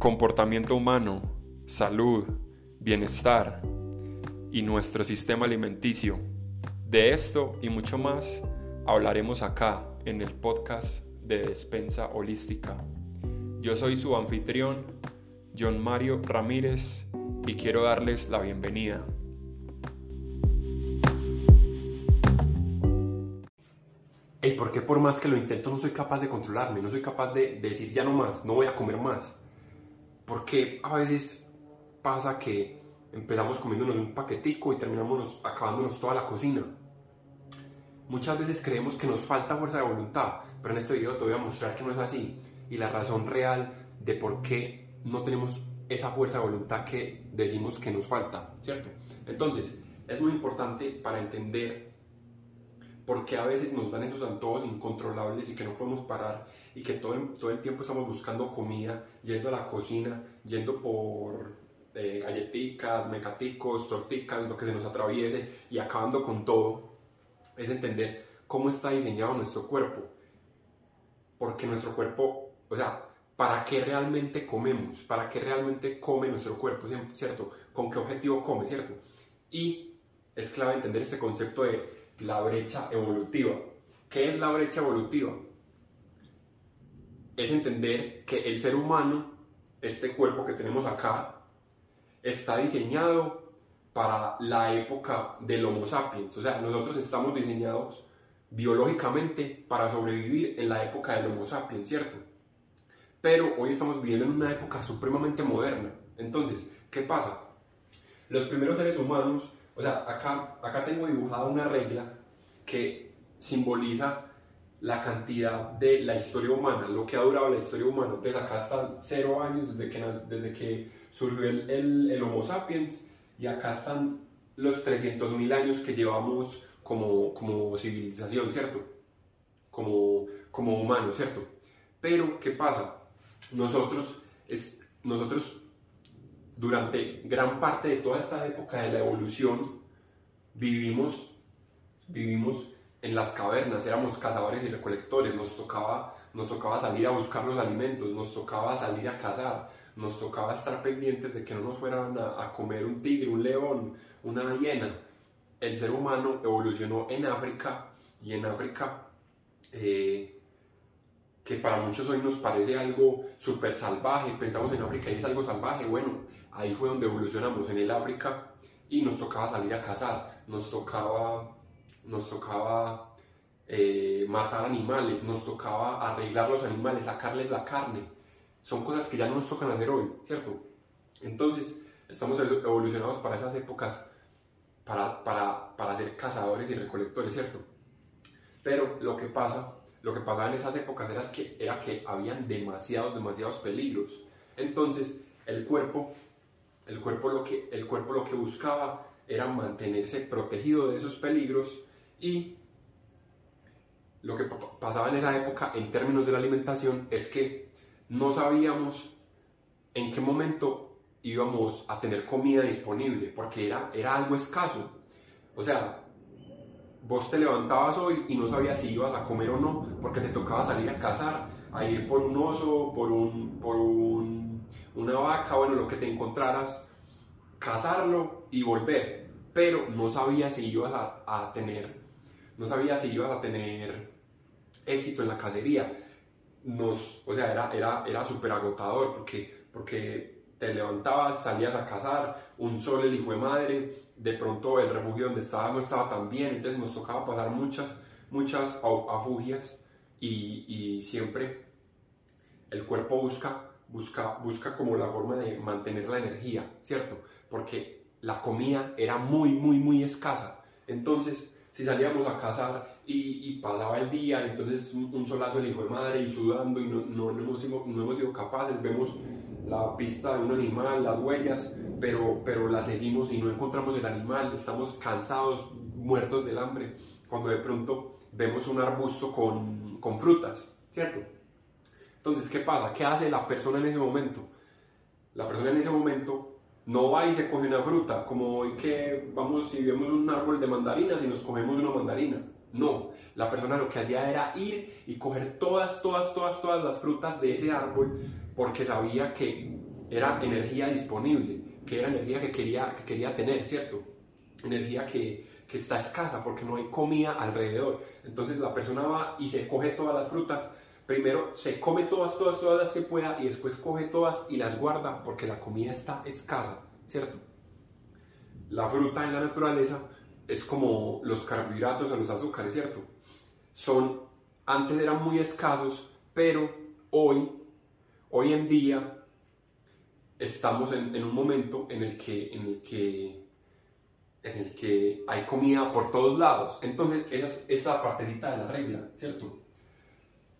comportamiento humano, salud, bienestar y nuestro sistema alimenticio. De esto y mucho más hablaremos acá en el podcast de Despensa Holística. Yo soy su anfitrión, John Mario Ramírez, y quiero darles la bienvenida. ¿Y ¿por qué por más que lo intento no soy capaz de controlarme? No soy capaz de, decir ya no más, no voy a comer más. Porque a veces pasa que empezamos comiéndonos un paquetico y terminamos acabándonos toda la cocina. Muchas veces creemos que nos falta fuerza de voluntad, pero en este video te voy a mostrar que no es así y la razón real de por qué no tenemos esa fuerza de voluntad que decimos que nos falta, ¿cierto? Entonces, es muy importante para entender porque a veces nos dan esos antojos incontrolables y que no podemos parar y que todo, todo el tiempo estamos buscando comida, yendo a la cocina, yendo por eh, galletitas, mecaticos, torticas, lo que se nos atraviese y acabando con todo, es entender cómo está diseñado nuestro cuerpo. Porque nuestro cuerpo, o sea, ¿para qué realmente comemos? ¿Para qué realmente come nuestro cuerpo? ¿Cierto? ¿Con qué objetivo come? ¿Cierto? Y es clave entender este concepto de la brecha evolutiva. ¿Qué es la brecha evolutiva? Es entender que el ser humano, este cuerpo que tenemos acá, está diseñado para la época del Homo sapiens. O sea, nosotros estamos diseñados biológicamente para sobrevivir en la época del Homo sapiens, ¿cierto? Pero hoy estamos viviendo en una época supremamente moderna. Entonces, ¿qué pasa? Los primeros seres humanos o sea, acá, acá tengo dibujada una regla que simboliza la cantidad de la historia humana, lo que ha durado la historia humana. Entonces acá están cero años desde que, desde que surgió el, el, Homo sapiens y acá están los 300.000 años que llevamos como, como civilización, ¿cierto? Como, como humanos, ¿cierto? Pero, ¿qué pasa? Nosotros, es, nosotros durante gran parte de toda esta época de la evolución vivimos, vivimos en las cavernas, éramos cazadores y recolectores, nos tocaba, nos tocaba salir a buscar los alimentos, nos tocaba salir a cazar, nos tocaba estar pendientes de que no nos fueran a, comer un tigre, un león, una hiena. El ser humano evolucionó en África y en África, eh, que para muchos hoy nos parece algo súper salvaje, pensamos en África y es algo salvaje, bueno, ahí fue donde evolucionamos en el África y nos tocaba salir a cazar, nos tocaba, nos tocaba eh, matar animales, nos tocaba arreglar los animales, sacarles la carne. Son cosas que ya no nos tocan hacer hoy, ¿cierto? Entonces, estamos evolucionados para esas épocas, para, para, para ser cazadores y recolectores, ¿cierto? Pero lo que pasa, lo que pasaba en esas épocas era que, era que habían demasiados, demasiados peligros. Entonces, el cuerpo el cuerpo lo que, el cuerpo lo que buscaba era mantenerse protegido de esos peligros y lo que pasaba en esa época en términos de la alimentación es que no sabíamos en qué momento íbamos a tener comida disponible, porque era, era algo escaso. O sea, vos te levantabas hoy y no sabías si ibas a comer o no, porque te tocaba salir a cazar, a ir por un oso, por un, por un una vaca, bueno, lo que te encontraras, cazarlo y volver. Pero no sabía si ibas a, tener, no sabía si ibas a tener éxito en la cacería. Nos, o sea, era, era, era súper agotador porque, porque te levantabas, salías a cazar, un sol el hijo de madre, de pronto el refugio donde estabas no estaba tan bien, entonces nos tocaba pasar muchas, muchas afugias y, y siempre el cuerpo busca busca, busca como la forma de mantener la energía, ¿cierto? Porque la comida era muy, muy, muy escasa. Entonces, si salíamos a cazar y, pasaba el día, entonces un, solazo el hijo de madre y sudando y no, no, hemos, sido, no hemos sido capaces, vemos la pista de un animal, las huellas, pero, pero la seguimos y no encontramos el animal, estamos cansados, muertos del hambre, cuando de pronto vemos un arbusto con, con frutas, ¿cierto? Entonces, ¿qué pasa? ¿Qué hace la persona en ese momento? La persona en ese momento no va y se coge una fruta, como hoy que vamos y vemos un árbol de mandarinas y nos cogemos una mandarina. No, la persona lo que hacía era ir y coger todas, todas, todas, todas las frutas de ese árbol porque sabía que era energía disponible, que era energía que quería, que quería tener, ¿cierto? Energía que, que está escasa porque no hay comida alrededor. Entonces la persona va y se coge todas las frutas. Primero se come todas, todas, todas las que pueda y después coge todas y las guarda porque la comida está escasa, ¿cierto? La fruta en la naturaleza es como los carbohidratos o los azúcares, ¿cierto? Son, antes eran muy escasos, pero hoy, hoy en día, estamos en, un momento en el que, en el que en el que hay comida por todos lados. Entonces, esa es esta partecita de la regla, ¿cierto?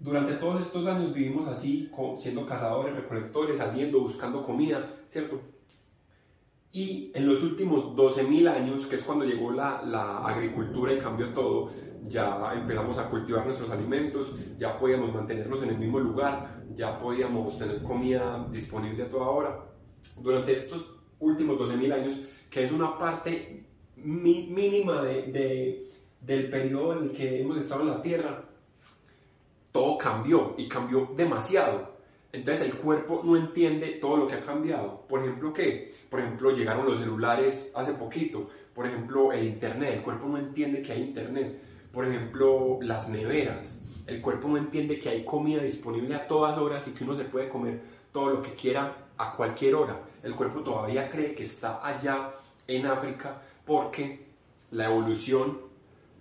Durante todos estos años vivimos así, siendo cazadores, recolectores, saliendo, buscando comida, ¿cierto? Y en los últimos 12.000 años, que es cuando llegó la, la, agricultura y cambió todo, ya empezamos a cultivar nuestros alimentos, ya podíamos mantenernos en el mismo lugar, ya podíamos tener comida disponible a toda hora. Durante estos últimos 12.000 años, que es una parte mínima de, del periodo en el que hemos estado en la Tierra, todo cambió y cambió demasiado. Entonces el cuerpo no entiende todo lo que ha cambiado. Por ejemplo, ¿qué? Por ejemplo, llegaron los celulares hace poquito. Por ejemplo, el Internet. El cuerpo no entiende que hay Internet. Por ejemplo, las neveras. El cuerpo no entiende que hay comida disponible a todas horas y que uno se puede comer todo lo que quiera a cualquier hora. El cuerpo todavía cree que está allá en África porque la evolución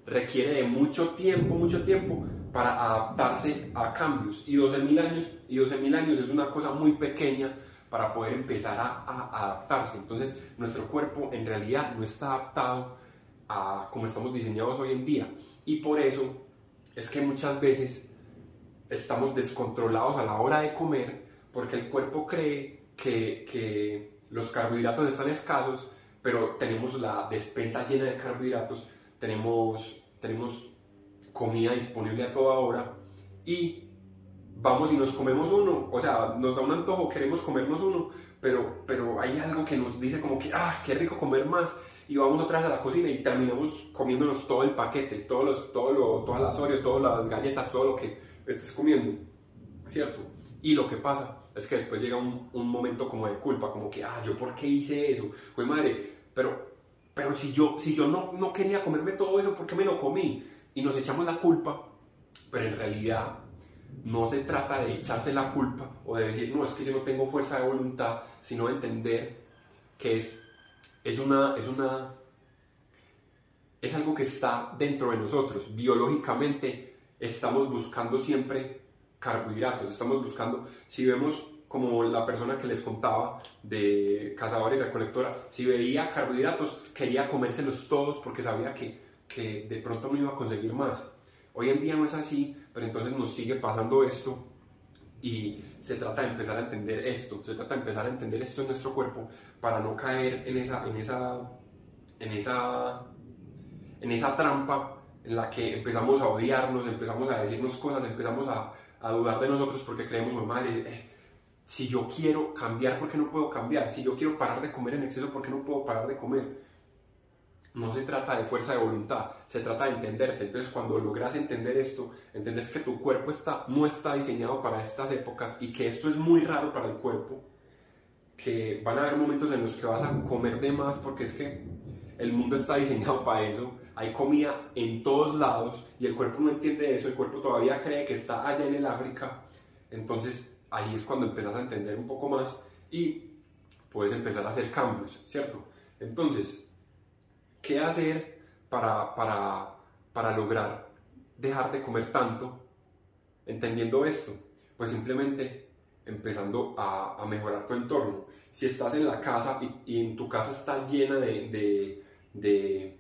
requiere de mucho tiempo, mucho tiempo para adaptarse a cambios. Y 12.000 años, y años es una cosa muy pequeña para poder empezar a, a, adaptarse. Entonces, nuestro cuerpo en realidad no está adaptado a como estamos diseñados hoy en día. Y por eso es que muchas veces estamos descontrolados a la hora de comer porque el cuerpo cree que, que los carbohidratos están escasos pero tenemos la despensa llena de carbohidratos, tenemos, tenemos comida disponible a toda hora y vamos y nos comemos uno, o sea, nos da un antojo, queremos comernos uno, pero, pero hay algo que nos dice como que, ah, qué rico comer más, y vamos otra vez a la cocina y terminamos comiéndonos todo el paquete, todos los, todo lo, todas las Oreo, todas las galletas, todo lo que estés comiendo, ¿cierto? Y lo que pasa es que después llega un, un momento como de culpa, como que, ah, ¿yo por qué hice eso? Pues madre, pero, pero si yo, si yo no, no quería comerme todo eso, ¿por qué me lo comí? Y nos echamos la culpa, pero en realidad no se trata de echarse la culpa o de decir, no, es que yo no tengo fuerza de voluntad, sino de entender que es, es una, es una, es algo que está dentro de nosotros. Biológicamente estamos buscando siempre carbohidratos, estamos buscando, si vemos como la persona que les contaba de cazadora y recolectora, si veía carbohidratos quería comérselos todos porque sabía que, que de pronto no iba a conseguir más. Hoy en día no es así, pero entonces nos sigue pasando esto y se trata de empezar a entender esto, se trata de empezar a entender esto en nuestro cuerpo para no caer en esa, en esa, en esa, en esa trampa en la que empezamos a odiarnos, empezamos a decirnos cosas, empezamos a, a dudar de nosotros porque creemos, madre, eh, si yo quiero cambiar, ¿por qué no puedo cambiar? Si yo quiero parar de comer en exceso, ¿por qué no puedo parar de comer? No se trata de fuerza de voluntad, se trata de entenderte. Entonces, cuando logras entender esto, entiendes que tu cuerpo está, no está diseñado para estas épocas y que esto es muy raro para el cuerpo, que van a haber momentos en los que vas a comer de más porque es que el mundo está diseñado para eso. Hay comida en todos lados y el cuerpo no entiende eso. El cuerpo todavía cree que está allá en el África. Entonces, ahí es cuando empezás a entender un poco más y puedes empezar a hacer cambios, ¿cierto? Entonces, ¿qué hacer para, para, para lograr dejar de comer tanto? Entendiendo esto, pues simplemente empezando a, a, mejorar tu entorno. Si estás en la casa y, y en tu casa está llena de, de, de,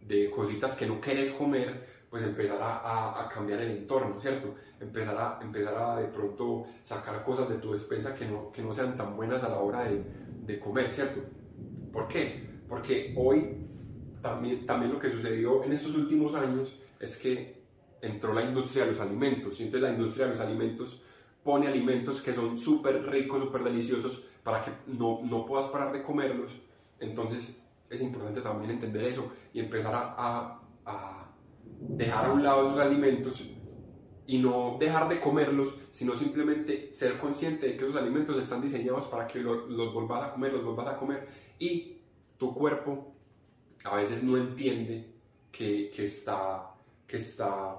de, cositas que no quieres comer, pues empezar a, a, cambiar el entorno, ¿cierto? Empezar a, empezar a de pronto sacar cosas de tu despensa que no, que no sean tan buenas a la hora de, de comer, ¿cierto? ¿Por qué? Porque hoy también, lo que sucedió en estos últimos años es que entró la industria de los alimentos, y entonces la industria de los alimentos pone alimentos que son súper ricos, súper deliciosos, para que no, no puedas parar de comerlos, entonces es importante también entender eso y empezar a, dejar a un lado esos alimentos y no dejar de comerlos, sino simplemente ser consciente de que esos alimentos están diseñados para que los, los volvas a comer, los volvas a comer y tu cuerpo a veces no entiende que, que está, que está,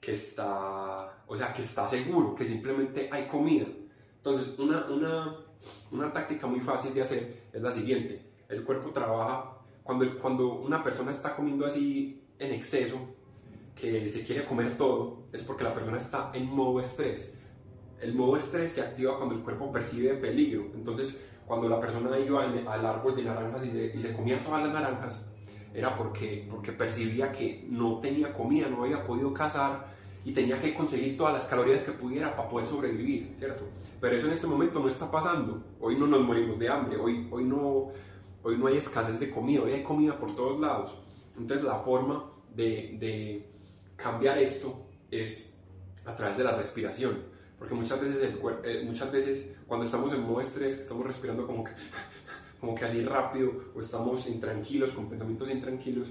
que está, o sea, que está seguro, que simplemente hay comida. Entonces, una, una, una táctica muy fácil de hacer es la siguiente. El cuerpo trabaja, cuando, cuando una persona está comiendo así en exceso, que se quiere comer todo, es porque la persona está en modo estrés. El modo estrés se activa cuando el cuerpo percibe peligro. Entonces, cuando la persona iba al árbol de naranjas y se, y se comía todas las naranjas, era porque, porque percibía que no tenía comida, no había podido cazar y tenía que conseguir todas las calorías que pudiera para poder sobrevivir, ¿cierto? Pero eso en este momento no está pasando. Hoy no nos morimos de hambre, hoy, hoy, no, hoy no hay escasez de comida, hoy hay comida por todos lados. Entonces la forma de, de cambiar esto es a través de la respiración. Porque muchas veces, el, eh, muchas veces cuando estamos en modo estrés, que estamos respirando como que, como que así rápido, o estamos intranquilos, con pensamientos intranquilos,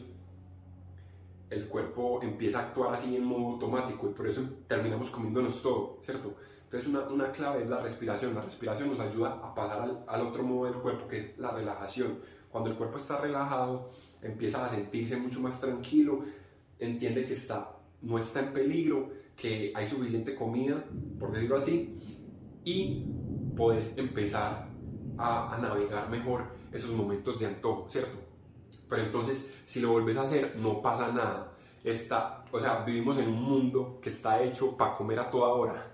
el cuerpo empieza a actuar así en modo automático y por eso terminamos comiéndonos todo, ¿cierto? Entonces una, una clave es la respiración. La respiración nos ayuda a pasar al, al, otro modo del cuerpo, que es la relajación. Cuando el cuerpo está relajado, empieza a sentirse mucho más tranquilo, entiende que está, no está en peligro, que hay suficiente comida, por decirlo así, y puedes empezar a, navegar mejor esos momentos de antojo, ¿cierto? Pero entonces, si lo vuelves a hacer, no pasa nada. Está, o sea, vivimos en un mundo que está hecho para comer a toda hora.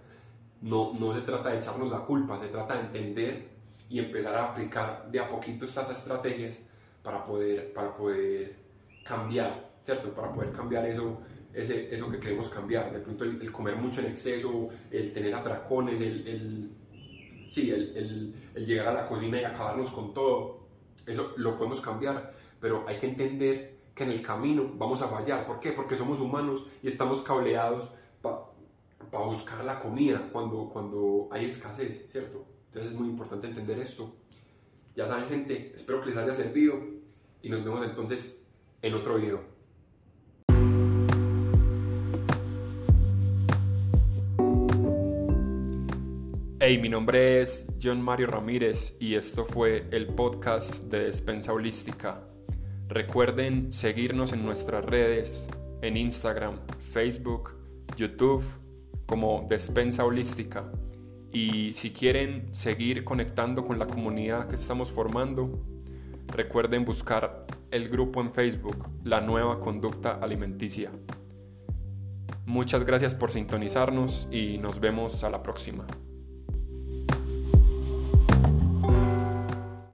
No, no se trata de echarnos la culpa, se trata de entender y empezar a aplicar de a poquito estas estrategias para poder, para poder cambiar, ¿cierto? Para poder cambiar eso, ese, eso que queremos cambiar. De pronto el, comer mucho en exceso, el tener atracones, el, el sí, el, el llegar a la cocina y acabarnos con todo. Eso lo podemos cambiar pero hay que entender que en el camino vamos a fallar. ¿Por qué? Porque somos humanos y estamos cableados para pa buscar la comida cuando, cuando hay escasez, ¿cierto? Entonces es muy importante entender esto. Ya saben gente, espero que les haya servido y nos vemos entonces en otro video. Hey, mi nombre es John Mario Ramírez y esto fue el podcast de Despensa Holística. Recuerden seguirnos en nuestras redes, en Instagram, Facebook, YouTube, como Despensa Holística. Y si quieren seguir conectando con la comunidad que estamos formando, recuerden buscar el grupo en Facebook, La Nueva Conducta Alimenticia. Muchas gracias por sintonizarnos y nos vemos a la próxima.